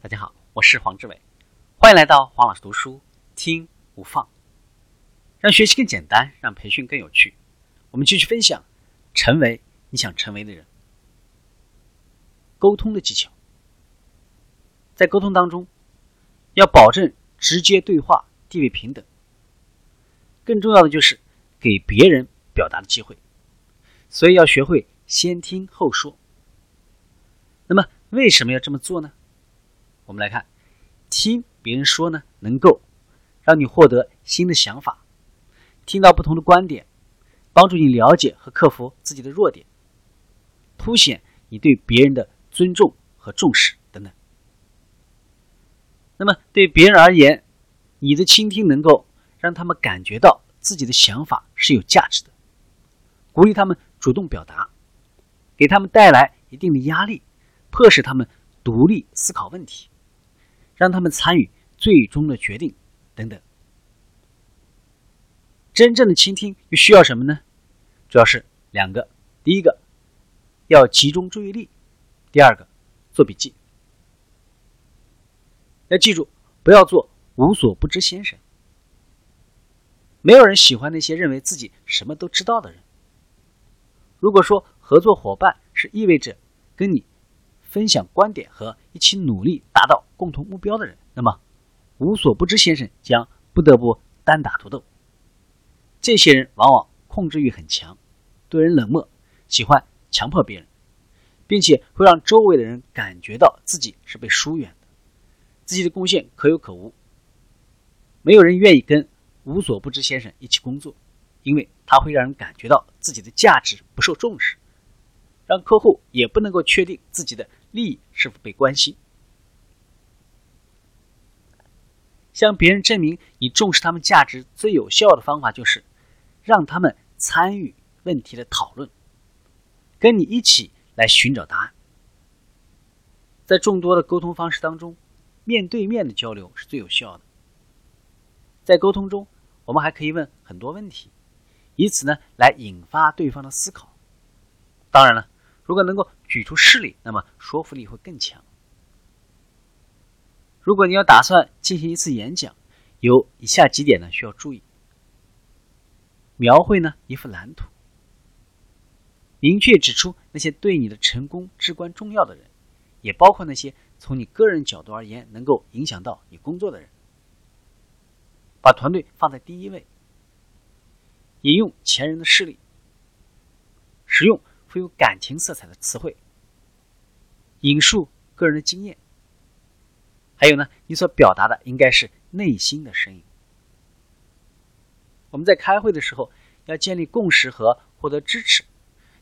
大家好，我是黄志伟，欢迎来到黄老师读书听无放，让学习更简单，让培训更有趣。我们继续分享，成为你想成为的人。沟通的技巧，在沟通当中，要保证直接对话，地位平等。更重要的就是给别人表达的机会，所以要学会先听后说。那么为什么要这么做呢？我们来看，听别人说呢，能够让你获得新的想法，听到不同的观点，帮助你了解和克服自己的弱点，凸显你对别人的尊重和重视等等。那么对别人而言，你的倾听能够让他们感觉到自己的想法是有价值的，鼓励他们主动表达，给他们带来一定的压力，迫使他们独立思考问题。让他们参与最终的决定，等等。真正的倾听又需要什么呢？主要是两个：第一个要集中注意力；第二个做笔记。要记住，不要做无所不知先生。没有人喜欢那些认为自己什么都知道的人。如果说合作伙伴是意味着跟你。分享观点和一起努力达到共同目标的人，那么无所不知先生将不得不单打独斗。这些人往往控制欲很强，对人冷漠，喜欢强迫别人，并且会让周围的人感觉到自己是被疏远的，自己的贡献可有可无。没有人愿意跟无所不知先生一起工作，因为他会让人感觉到自己的价值不受重视，让客户也不能够确定自己的。利益是否被关心？向别人证明你重视他们价值最有效的方法就是让他们参与问题的讨论，跟你一起来寻找答案。在众多的沟通方式当中，面对面的交流是最有效的。在沟通中，我们还可以问很多问题，以此呢来引发对方的思考。当然了。如果能够举出事例，那么说服力会更强。如果你要打算进行一次演讲，有以下几点呢需要注意：描绘呢一幅蓝图，明确指出那些对你的成功至关重要的人，也包括那些从你个人角度而言能够影响到你工作的人，把团队放在第一位，引用前人的事例，使用。有感情色彩的词汇，引述个人的经验，还有呢，你所表达的应该是内心的声音。我们在开会的时候要建立共识和获得支持，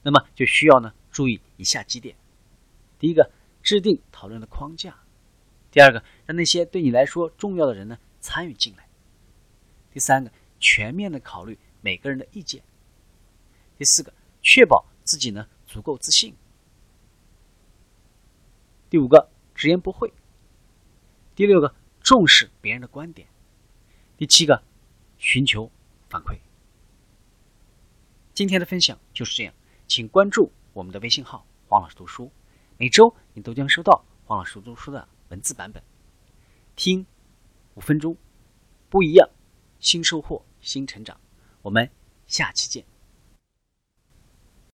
那么就需要呢注意以下几点：第一个，制定讨论的框架；第二个，让那些对你来说重要的人呢参与进来；第三个，全面的考虑每个人的意见；第四个，确保。自己呢足够自信。第五个，直言不讳。第六个，重视别人的观点。第七个，寻求反馈。今天的分享就是这样，请关注我们的微信号“黄老师读书”，每周你都将收到黄老师读书的文字版本。听五分钟，不一样，新收获，新成长。我们下期见。